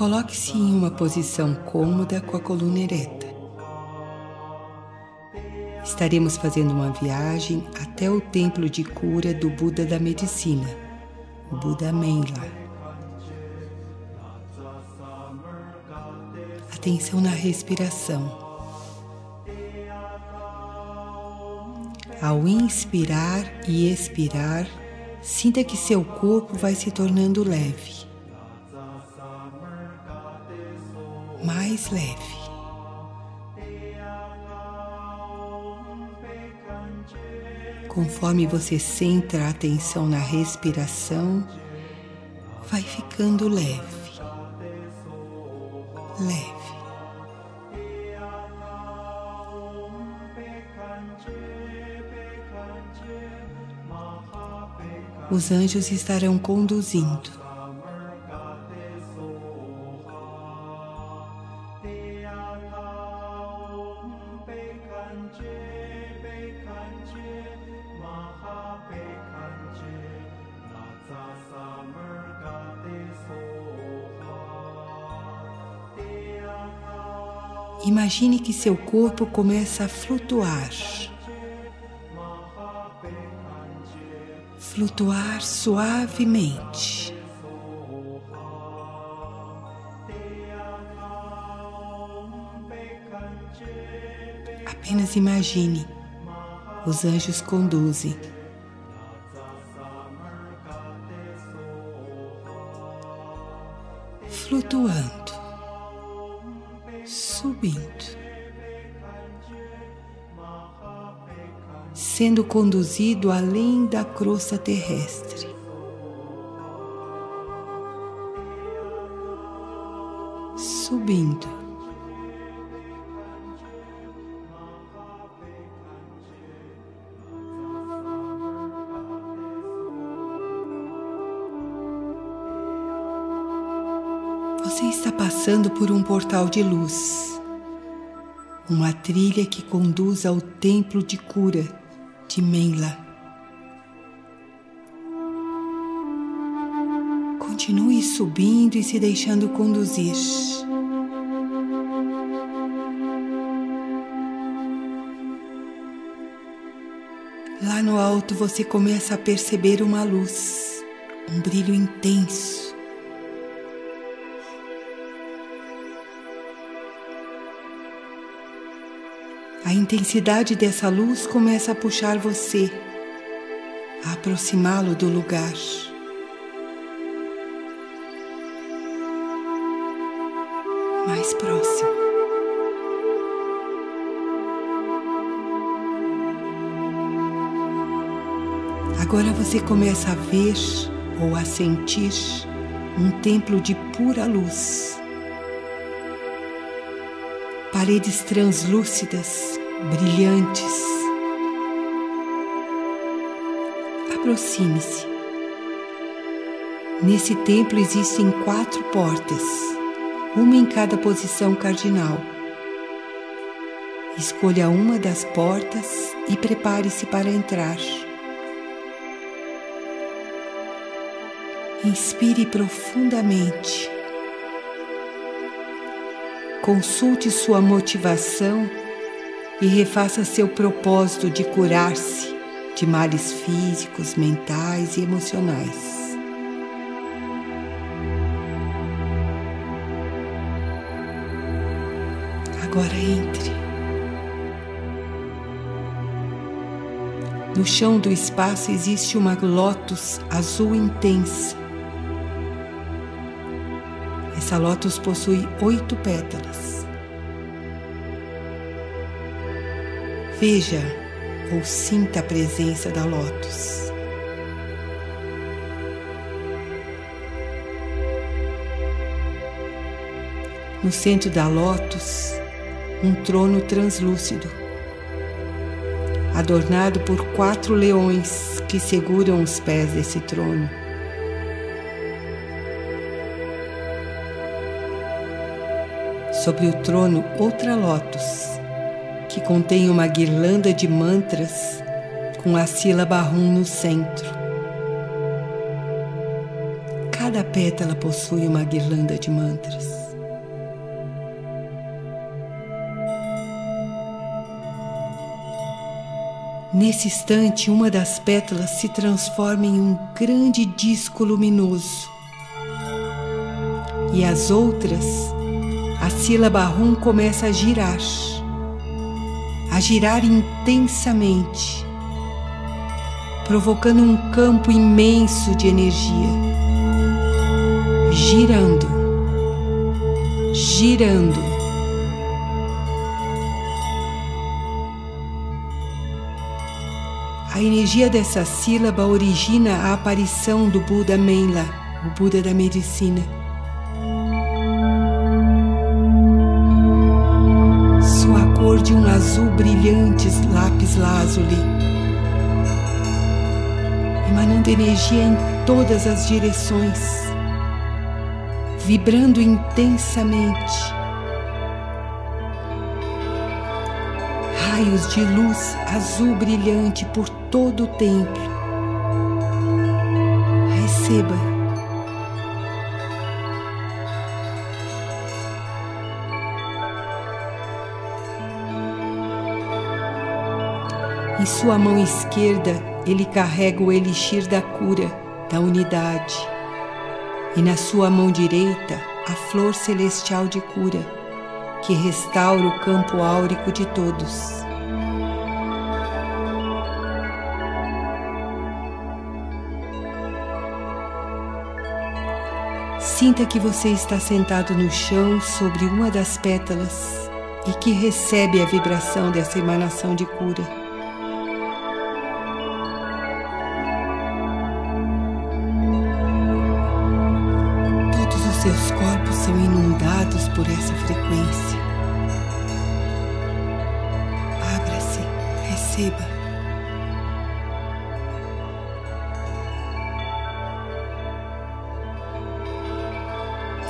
Coloque-se em uma posição cômoda com a coluna ereta. Estaremos fazendo uma viagem até o templo de cura do Buda da Medicina, o Buda Menla. Atenção na respiração. Ao inspirar e expirar, sinta que seu corpo vai se tornando leve. mais leve. Conforme você centra a atenção na respiração, vai ficando leve. Os anjos estarão conduzindo. Imagine que seu corpo começa a flutuar. Flutuar suavemente. Apenas imagine, os anjos conduzem. Flutuando sendo conduzido além da crosta terrestre. Subindo. Você está passando por um portal de luz, uma trilha que conduz ao templo de cura de Menla. Continue subindo e se deixando conduzir. Lá no alto você começa a perceber uma luz, um brilho intenso. A intensidade dessa luz começa a puxar você, a aproximá-lo do lugar. Mais próximo. Agora você começa a ver ou a sentir um templo de pura luz paredes translúcidas, brilhantes. Aproxime-se. Nesse templo existem quatro portas, uma em cada posição cardinal. Escolha uma das portas e prepare-se para entrar. Inspire profundamente Consulte sua motivação e refaça seu propósito de curar-se de males físicos, mentais e emocionais. Agora entre. No chão do espaço existe uma lótus azul intensa essa lótus possui oito pétalas. Veja ou sinta a presença da lotus. No centro da lotus, um trono translúcido, adornado por quatro leões que seguram os pés desse trono. Sobre o trono, outra lotus que contém uma guirlanda de mantras com a sílaba Rum no centro. Cada pétala possui uma guirlanda de mantras. Nesse instante, uma das pétalas se transforma em um grande disco luminoso. E as outras, a sílaba Rum começa a girar, a girar intensamente, provocando um campo imenso de energia. Girando, girando A energia dessa sílaba origina a aparição do Buda Menla, o Buda da medicina. Azul brilhante lápis lazuli, emanando energia em todas as direções, vibrando intensamente raios de luz azul brilhante por todo o templo. Receba. Em sua mão esquerda, ele carrega o elixir da cura, da unidade. E na sua mão direita, a flor celestial de cura, que restaura o campo áurico de todos. Sinta que você está sentado no chão sobre uma das pétalas e que recebe a vibração dessa emanação de cura. Por essa frequência. Abra-se, receba.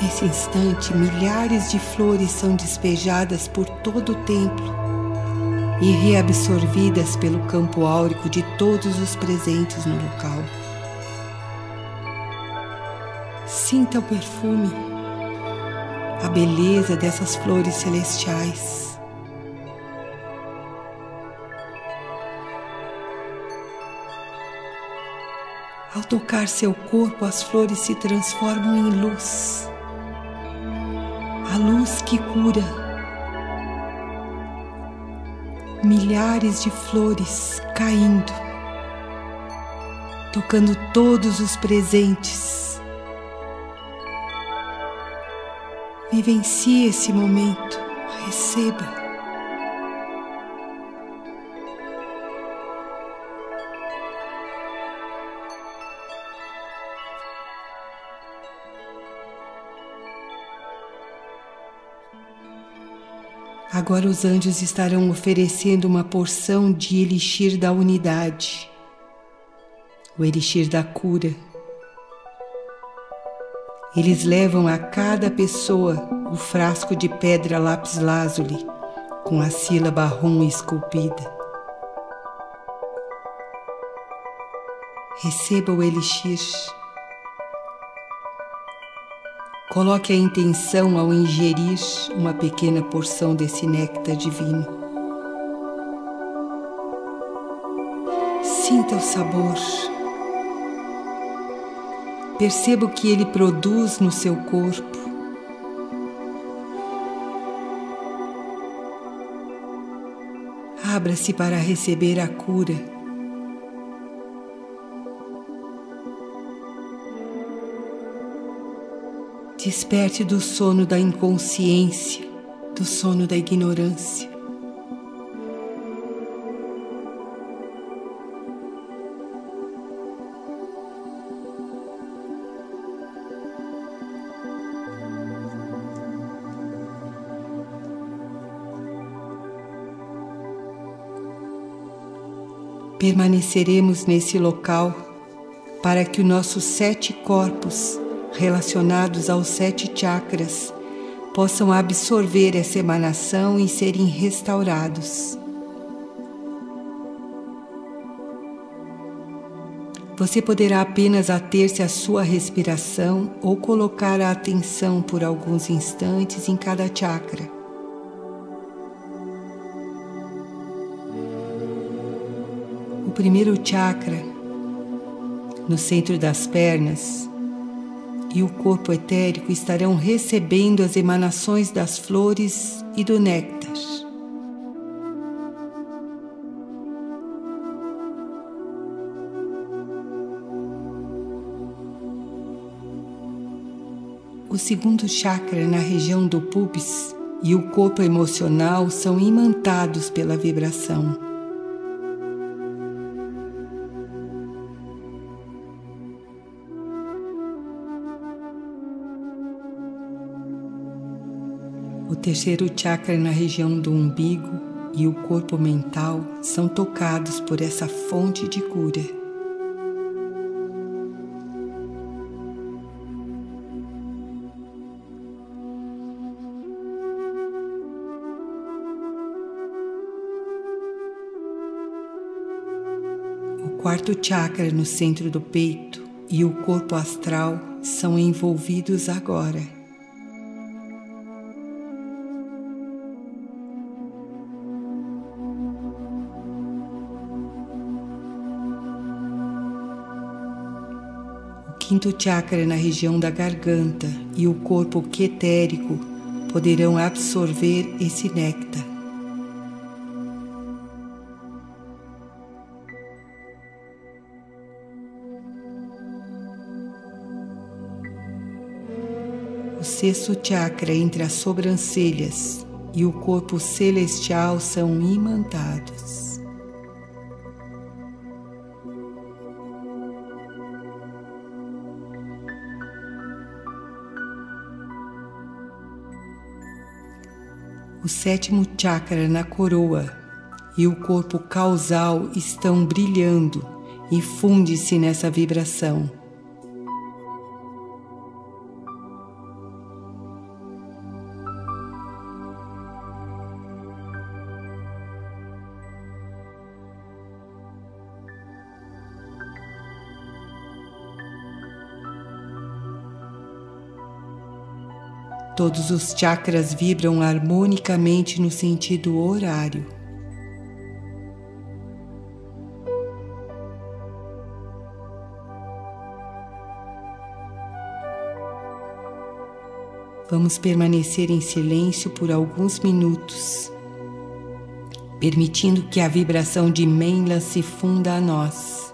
Nesse instante, milhares de flores são despejadas por todo o templo e reabsorvidas pelo campo áurico de todos os presentes no local. Sinta o perfume, a beleza dessas flores celestiais. Ao tocar seu corpo, as flores se transformam em luz a luz que cura. Milhares de flores caindo, tocando todos os presentes. Vivencie esse momento, receba. Agora os anjos estarão oferecendo uma porção de elixir da unidade, o elixir da cura. Eles levam a cada pessoa o frasco de pedra lápis lazuli com a sílaba rum esculpida. Receba o elixir Coloque a intenção ao ingerir uma pequena porção desse néctar divino. Sinta o sabor. Perceba o que ele produz no seu corpo. Abra-se para receber a cura Desperte do sono da inconsciência, do sono da ignorância. Permaneceremos nesse local para que os nossos sete corpos relacionados aos sete chakras possam absorver essa emanação e serem restaurados. Você poderá apenas ater-se à sua respiração ou colocar a atenção por alguns instantes em cada chakra. Primeiro chakra, no centro das pernas, e o corpo etérico estarão recebendo as emanações das flores e do néctar. O segundo chakra na região do pubis e o corpo emocional são imantados pela vibração. O terceiro chakra na região do umbigo e o corpo mental são tocados por essa fonte de cura. quarto chakra no centro do peito e o corpo astral são envolvidos agora. Quinto chakra na região da garganta e o corpo quetérico poderão absorver esse néctar. O sexto chakra entre as sobrancelhas e o corpo celestial são imantados. Sétimo chakra na coroa e o corpo causal estão brilhando e funde-se nessa vibração. Todos os chakras vibram harmonicamente no sentido horário. Vamos permanecer em silêncio por alguns minutos, permitindo que a vibração de Menla se funda a nós.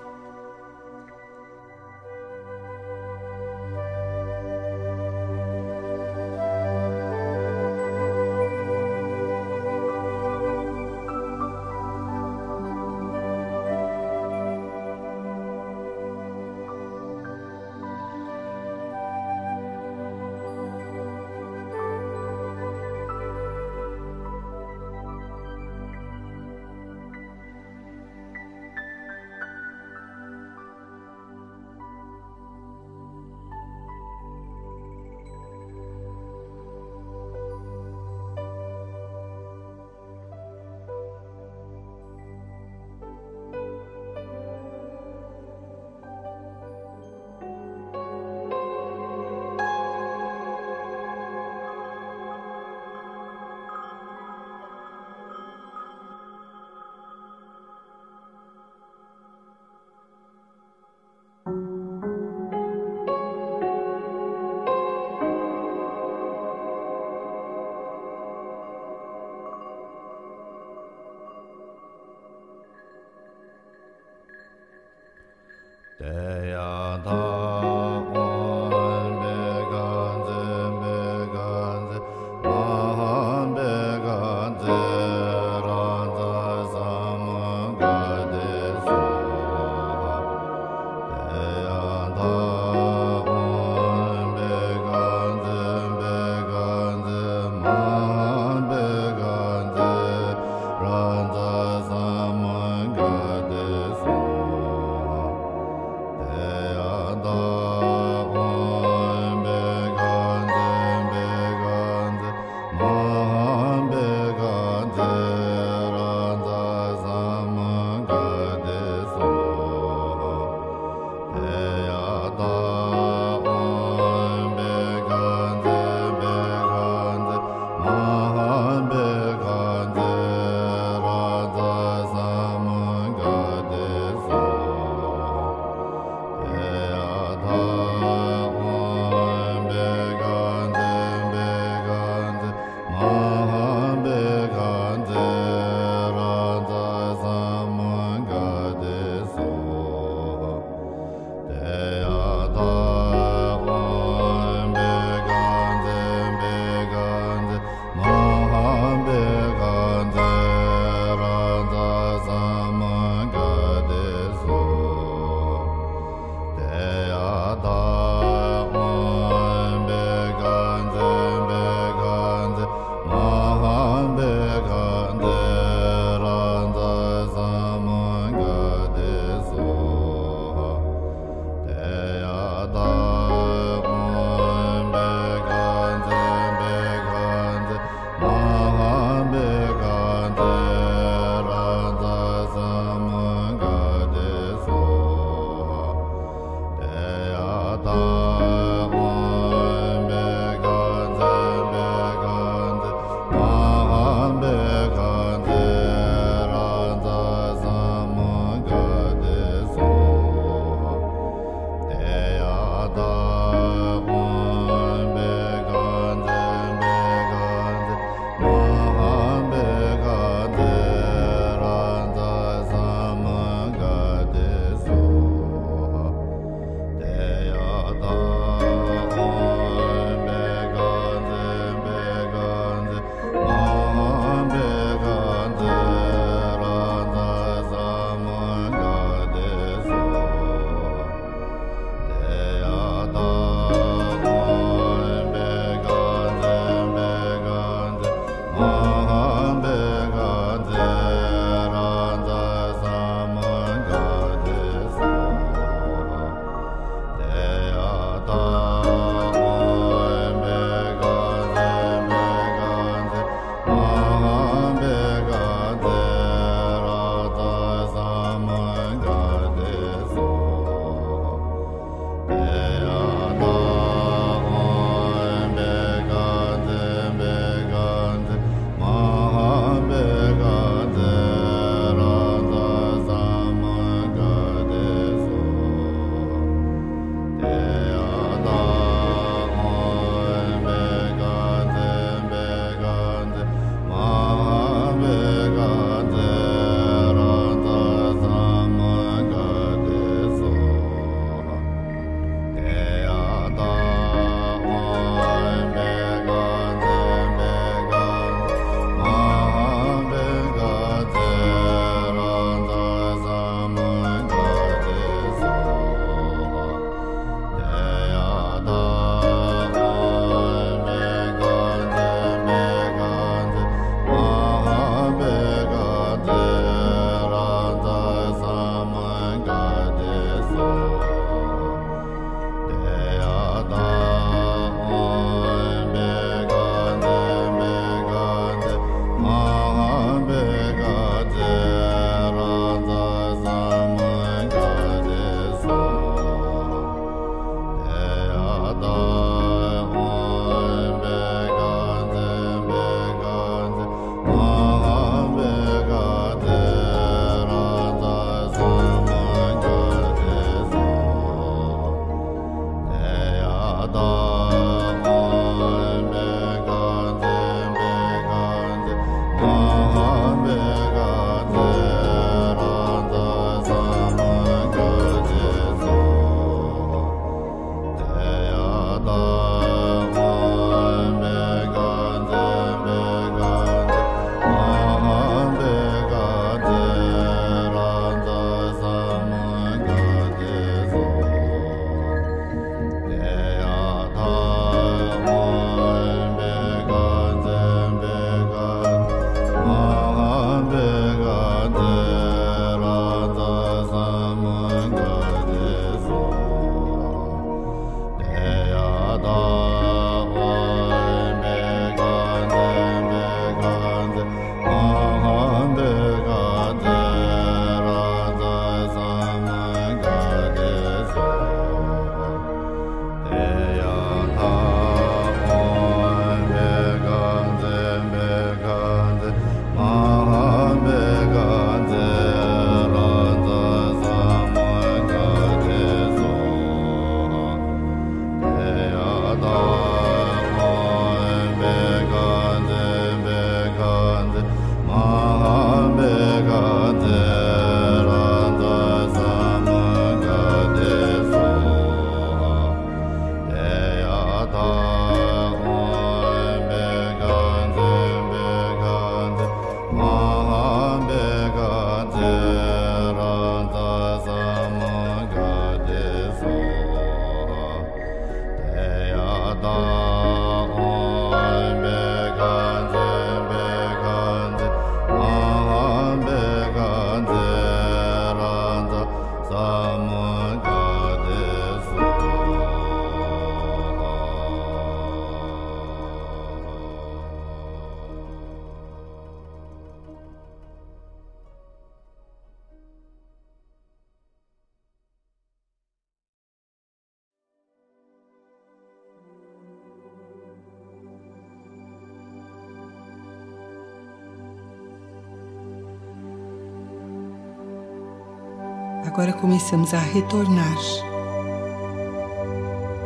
Agora começamos a retornar,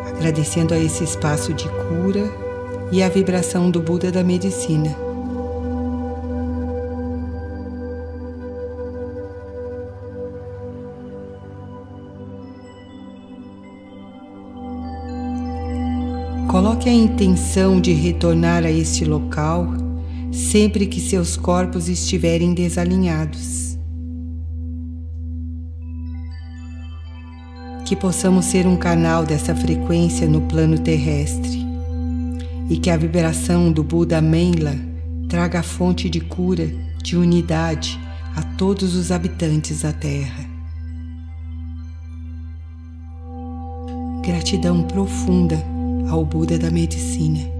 agradecendo a esse espaço de cura e a vibração do Buda da medicina. Coloque a intenção de retornar a este local sempre que seus corpos estiverem desalinhados. Que possamos ser um canal dessa frequência no plano terrestre e que a vibração do Buda Menla traga a fonte de cura, de unidade a todos os habitantes da Terra. Gratidão profunda ao Buda da medicina.